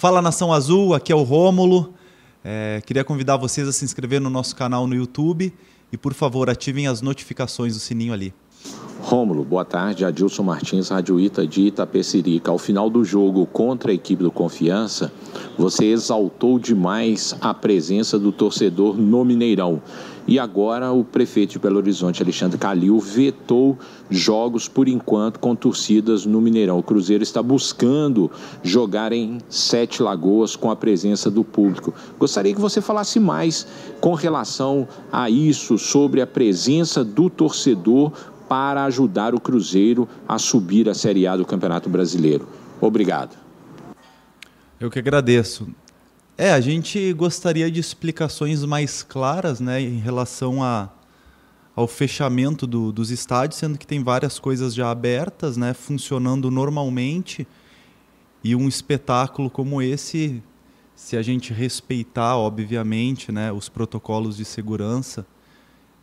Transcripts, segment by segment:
Fala Nação Azul, aqui é o Rômulo. É, queria convidar vocês a se inscrever no nosso canal no YouTube e, por favor, ativem as notificações do sininho ali. Rômulo, boa tarde. Adilson Martins, Rádio Ita de Itapecerica. Ao final do jogo contra a equipe do Confiança, você exaltou demais a presença do torcedor no Mineirão. E agora o prefeito de Belo Horizonte, Alexandre Calil, vetou jogos por enquanto com torcidas no Mineirão. O Cruzeiro está buscando jogar em Sete Lagoas com a presença do público. Gostaria que você falasse mais com relação a isso, sobre a presença do torcedor para ajudar o Cruzeiro a subir a Série A do Campeonato Brasileiro. Obrigado. Eu que agradeço. É, a gente gostaria de explicações mais claras né, em relação a, ao fechamento do, dos estádios, sendo que tem várias coisas já abertas, né, funcionando normalmente. E um espetáculo como esse, se a gente respeitar, obviamente, né, os protocolos de segurança,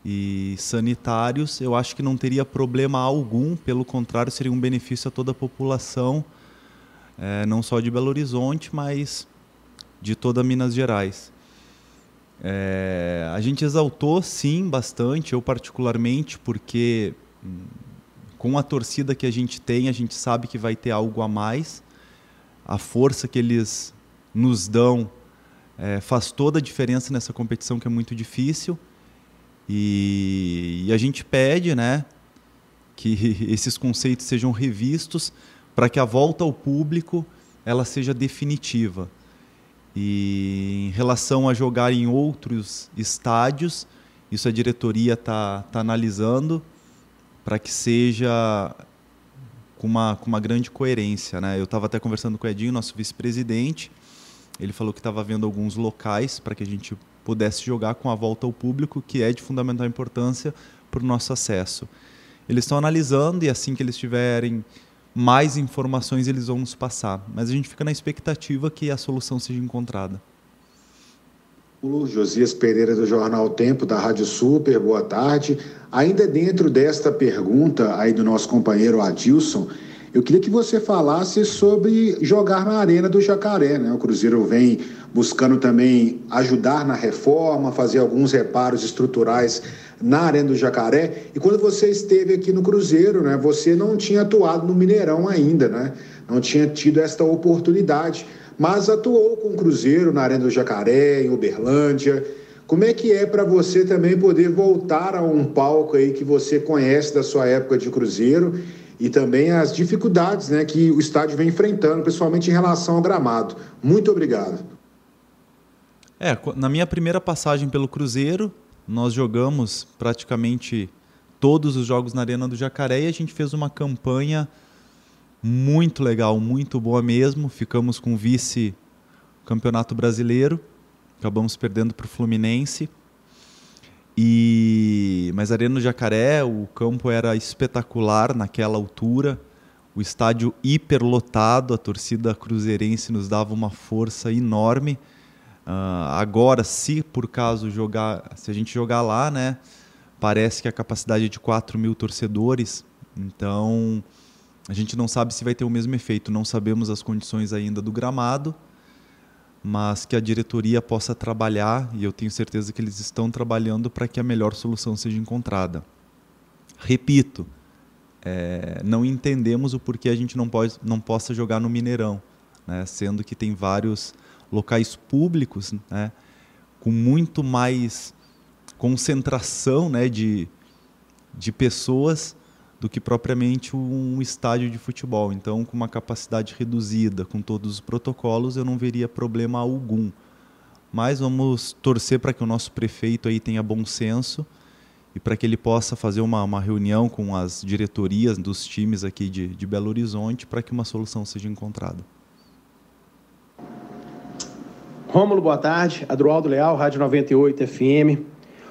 e sanitários, eu acho que não teria problema algum, pelo contrário, seria um benefício a toda a população, é, não só de Belo Horizonte, mas de toda Minas Gerais. É, a gente exaltou, sim, bastante, eu particularmente, porque hum, com a torcida que a gente tem, a gente sabe que vai ter algo a mais. A força que eles nos dão é, faz toda a diferença nessa competição que é muito difícil. E, e a gente pede né, que esses conceitos sejam revistos para que a volta ao público ela seja definitiva. E em relação a jogar em outros estádios, isso a diretoria está tá analisando para que seja com uma, com uma grande coerência. Né? Eu estava até conversando com o Edinho, nosso vice-presidente, ele falou que estava vendo alguns locais para que a gente pudesse jogar com a volta ao público, que é de fundamental importância para o nosso acesso. Eles estão analisando e assim que eles tiverem mais informações eles vão nos passar. Mas a gente fica na expectativa que a solução seja encontrada. O Josias Pereira do Jornal Tempo, da Rádio Super, boa tarde. Ainda dentro desta pergunta aí do nosso companheiro Adilson, eu queria que você falasse sobre jogar na Arena do Jacaré. Né? O Cruzeiro vem buscando também ajudar na reforma, fazer alguns reparos estruturais na Arena do Jacaré. E quando você esteve aqui no Cruzeiro, né, você não tinha atuado no Mineirão ainda, né? não tinha tido esta oportunidade, mas atuou com o Cruzeiro na Arena do Jacaré, em Uberlândia. Como é que é para você também poder voltar a um palco aí que você conhece da sua época de Cruzeiro e também as dificuldades né, que o estádio vem enfrentando, principalmente em relação ao gramado. Muito obrigado. É, na minha primeira passagem pelo Cruzeiro, nós jogamos praticamente todos os jogos na Arena do Jacaré e a gente fez uma campanha muito legal, muito boa mesmo. Ficamos com vice campeonato brasileiro, acabamos perdendo para o Fluminense. E mas a Arena do Jacaré, o campo era espetacular naquela altura, o estádio hiperlotado, a torcida cruzeirense nos dava uma força enorme. Uh, agora, se por caso jogar, se a gente jogar lá, né, parece que a capacidade é de 4 mil torcedores, então a gente não sabe se vai ter o mesmo efeito. Não sabemos as condições ainda do gramado, mas que a diretoria possa trabalhar, e eu tenho certeza que eles estão trabalhando para que a melhor solução seja encontrada. Repito, é, não entendemos o porquê a gente não, pode, não possa jogar no Mineirão, né? sendo que tem vários locais públicos né? com muito mais concentração né? de, de pessoas do que propriamente um estádio de futebol. Então, com uma capacidade reduzida, com todos os protocolos, eu não veria problema algum. Mas vamos torcer para que o nosso prefeito aí tenha bom senso e para que ele possa fazer uma, uma reunião com as diretorias dos times aqui de, de Belo Horizonte para que uma solução seja encontrada. Rômulo, boa tarde. Adroaldo Leal, Rádio 98 FM.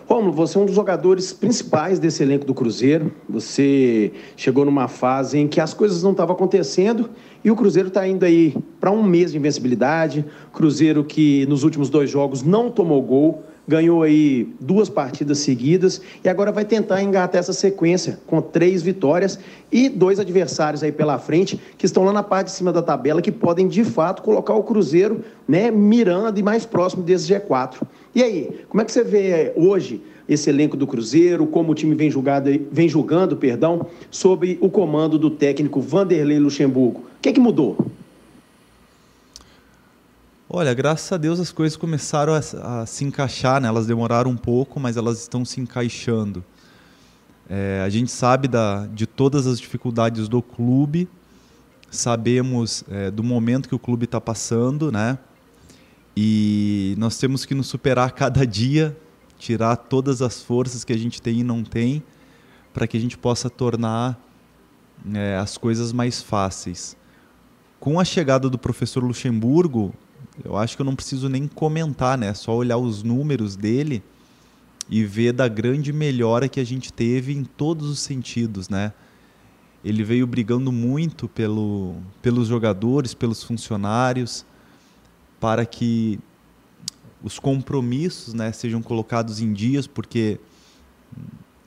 Romulo, você é um dos jogadores principais desse elenco do Cruzeiro. Você chegou numa fase em que as coisas não estavam acontecendo e o Cruzeiro está indo aí para um mês de invencibilidade. Cruzeiro que nos últimos dois jogos não tomou gol, ganhou aí duas partidas seguidas e agora vai tentar engatar essa sequência com três vitórias e dois adversários aí pela frente que estão lá na parte de cima da tabela que podem de fato colocar o Cruzeiro, né, mirando e mais próximo desse G4. E aí, como é que você vê hoje esse elenco do Cruzeiro, como o time vem, julgado, vem julgando, perdão, sobre o comando do técnico Vanderlei Luxemburgo? O que é que mudou? Olha, graças a Deus as coisas começaram a, a se encaixar, né? Elas demoraram um pouco, mas elas estão se encaixando. É, a gente sabe da, de todas as dificuldades do clube, sabemos é, do momento que o clube está passando, né? E nós temos que nos superar cada dia, tirar todas as forças que a gente tem e não tem, para que a gente possa tornar é, as coisas mais fáceis. Com a chegada do professor Luxemburgo, eu acho que eu não preciso nem comentar, né? Só olhar os números dele e ver da grande melhora que a gente teve em todos os sentidos, né? Ele veio brigando muito pelo, pelos jogadores, pelos funcionários, para que os compromissos né, sejam colocados em dias, porque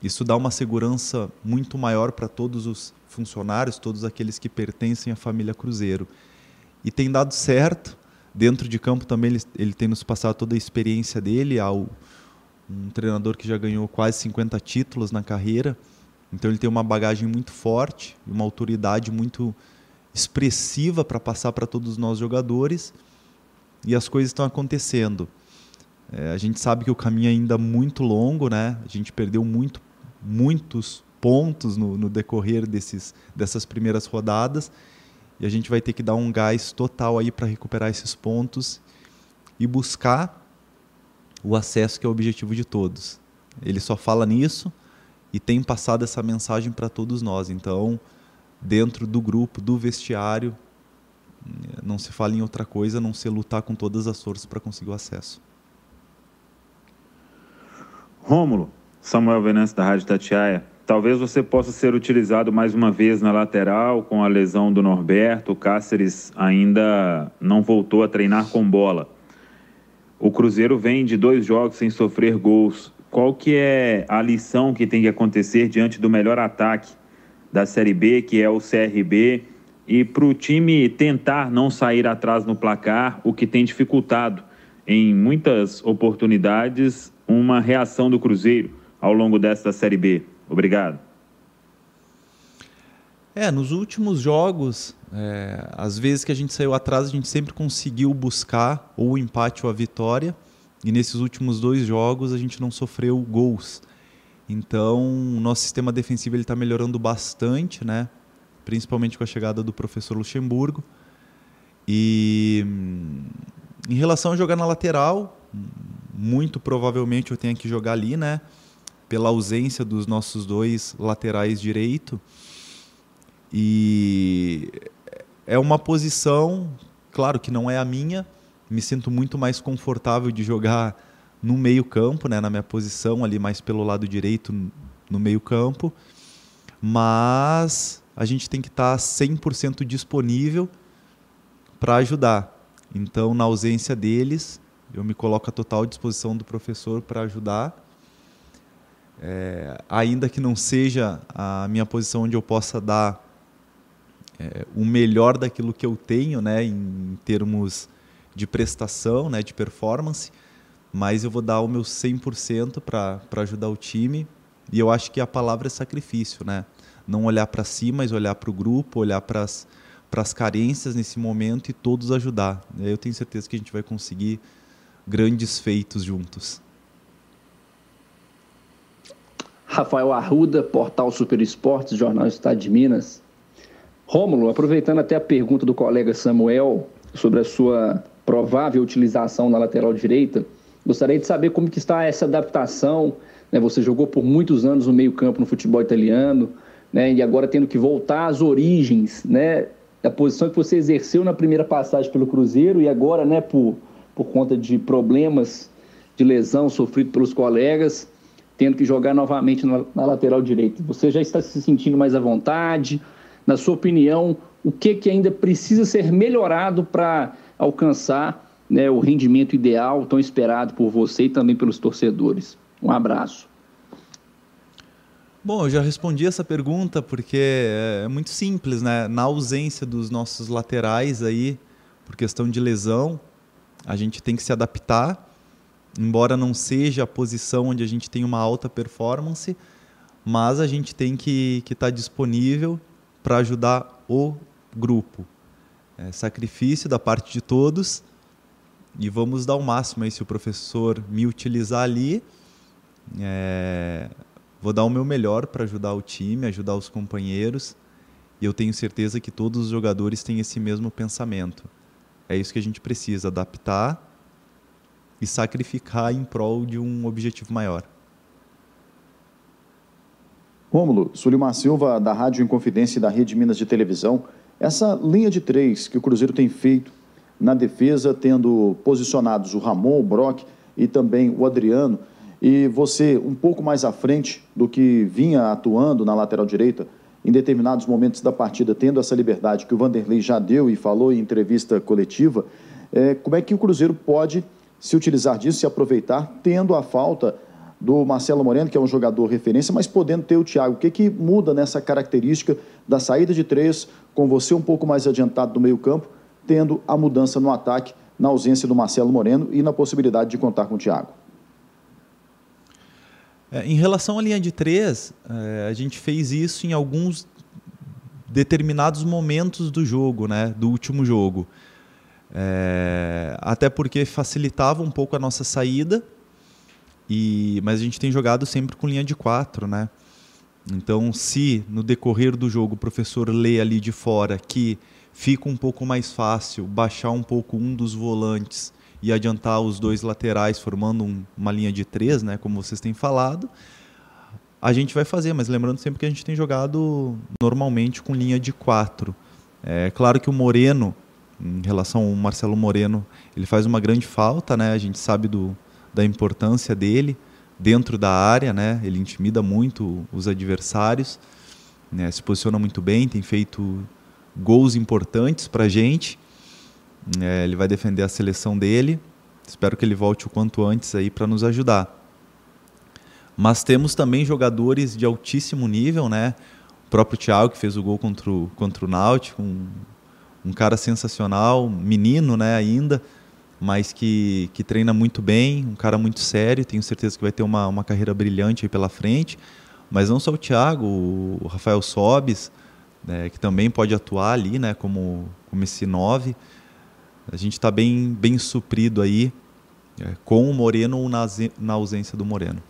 isso dá uma segurança muito maior para todos os funcionários, todos aqueles que pertencem à família Cruzeiro. E tem dado certo dentro de campo também ele, ele tem nos passado toda a experiência dele, ao um treinador que já ganhou quase 50 títulos na carreira. Então ele tem uma bagagem muito forte, uma autoridade muito expressiva para passar para todos nós jogadores. E as coisas estão acontecendo. É, a gente sabe que o caminho é ainda muito longo, né? A gente perdeu muito, muitos pontos no, no decorrer desses, dessas primeiras rodadas e a gente vai ter que dar um gás total aí para recuperar esses pontos e buscar o acesso que é o objetivo de todos. Ele só fala nisso e tem passado essa mensagem para todos nós. Então, dentro do grupo, do vestiário, não se fala em outra coisa a não ser lutar com todas as forças para conseguir o acesso. Rômulo, Samuel Venâncio da Rádio Tatiaia. Talvez você possa ser utilizado mais uma vez na lateral com a lesão do Norberto. O Cáceres ainda não voltou a treinar com bola. O Cruzeiro vem de dois jogos sem sofrer gols. Qual que é a lição que tem que acontecer diante do melhor ataque da Série B, que é o CRB, e para o time tentar não sair atrás no placar, o que tem dificultado em muitas oportunidades uma reação do Cruzeiro ao longo desta Série B? Obrigado. É, nos últimos jogos, é, às vezes que a gente saiu atrás, a gente sempre conseguiu buscar ou o empate ou a vitória. E nesses últimos dois jogos a gente não sofreu gols. Então, o nosso sistema defensivo está melhorando bastante, né? principalmente com a chegada do professor Luxemburgo. E em relação a jogar na lateral, muito provavelmente eu tenho que jogar ali, né? Pela ausência dos nossos dois laterais direito. E é uma posição, claro que não é a minha, me sinto muito mais confortável de jogar no meio-campo, né, na minha posição ali mais pelo lado direito no meio-campo. Mas a gente tem que estar 100% disponível para ajudar. Então, na ausência deles, eu me coloco à total disposição do professor para ajudar é, ainda que não seja a minha posição onde eu possa dar é, o melhor daquilo que eu tenho, né, em termos de prestação, né, de performance, mas eu vou dar o meu 100% para ajudar o time. E eu acho que a palavra é sacrifício, né? Não olhar para si, mas olhar para o grupo, olhar para as carências nesse momento e todos ajudar. Eu tenho certeza que a gente vai conseguir grandes feitos juntos. Rafael Arruda, Portal Super Esportes, Jornal Estado de Minas. Rômulo, aproveitando até a pergunta do colega Samuel sobre a sua provável utilização na lateral direita, gostaria de saber como que está essa adaptação. Né? Você jogou por muitos anos no meio campo no futebol italiano, né? e agora tendo que voltar às origens, né? da posição que você exerceu na primeira passagem pelo Cruzeiro e agora, né, por, por conta de problemas de lesão sofrido pelos colegas, tendo que jogar novamente na, na lateral direita. Você já está se sentindo mais à vontade? Na sua opinião, o que, que ainda precisa ser melhorado para alcançar né, o rendimento ideal tão esperado por você e também pelos torcedores? Um abraço. Bom, eu já respondi essa pergunta porque é muito simples, né? Na ausência dos nossos laterais aí, por questão de lesão, a gente tem que se adaptar. Embora não seja a posição onde a gente tem uma alta performance, mas a gente tem que estar tá disponível para ajudar o grupo. É sacrifício da parte de todos e vamos dar o máximo aí se o professor me utilizar ali. É, vou dar o meu melhor para ajudar o time, ajudar os companheiros. E eu tenho certeza que todos os jogadores têm esse mesmo pensamento. É isso que a gente precisa, adaptar e sacrificar em prol de um objetivo maior. Rômulo, Sulimar Silva, da Rádio Inconfidência e da Rede Minas de Televisão. Essa linha de três que o Cruzeiro tem feito na defesa, tendo posicionados o Ramon, o Brock e também o Adriano, e você um pouco mais à frente do que vinha atuando na lateral direita, em determinados momentos da partida, tendo essa liberdade que o Vanderlei já deu e falou em entrevista coletiva, é, como é que o Cruzeiro pode se utilizar disso, se aproveitar, tendo a falta do Marcelo Moreno, que é um jogador referência, mas podendo ter o Thiago. O que, que muda nessa característica da saída de três, com você um pouco mais adiantado do meio-campo, tendo a mudança no ataque, na ausência do Marcelo Moreno e na possibilidade de contar com o Thiago? É, em relação à linha de três, é, a gente fez isso em alguns determinados momentos do jogo, né, do último jogo. É, até porque facilitava um pouco a nossa saída e, mas a gente tem jogado sempre com linha de quatro, né? Então, se no decorrer do jogo o professor lê ali de fora que fica um pouco mais fácil baixar um pouco um dos volantes e adiantar os dois laterais, formando um, uma linha de três, né, como vocês têm falado, a gente vai fazer, mas lembrando sempre que a gente tem jogado normalmente com linha de quatro. É claro que o Moreno, em relação ao Marcelo Moreno, ele faz uma grande falta, né? A gente sabe do, da importância dele dentro da área, né? Ele intimida muito os adversários, né? se posiciona muito bem, tem feito gols importantes para a gente. É, ele vai defender a seleção dele. Espero que ele volte o quanto antes aí para nos ajudar. Mas temos também jogadores de altíssimo nível, né? O próprio Thiago que fez o gol contra o, contra o Náutico, um, um cara sensacional, menino, né? Ainda mas que, que treina muito bem, um cara muito sério, tenho certeza que vai ter uma, uma carreira brilhante aí pela frente. Mas não só o Thiago, o Rafael Sobes, né, que também pode atuar ali né, como, como esse 9. A gente está bem, bem suprido aí, é, com o Moreno ou na, na ausência do Moreno.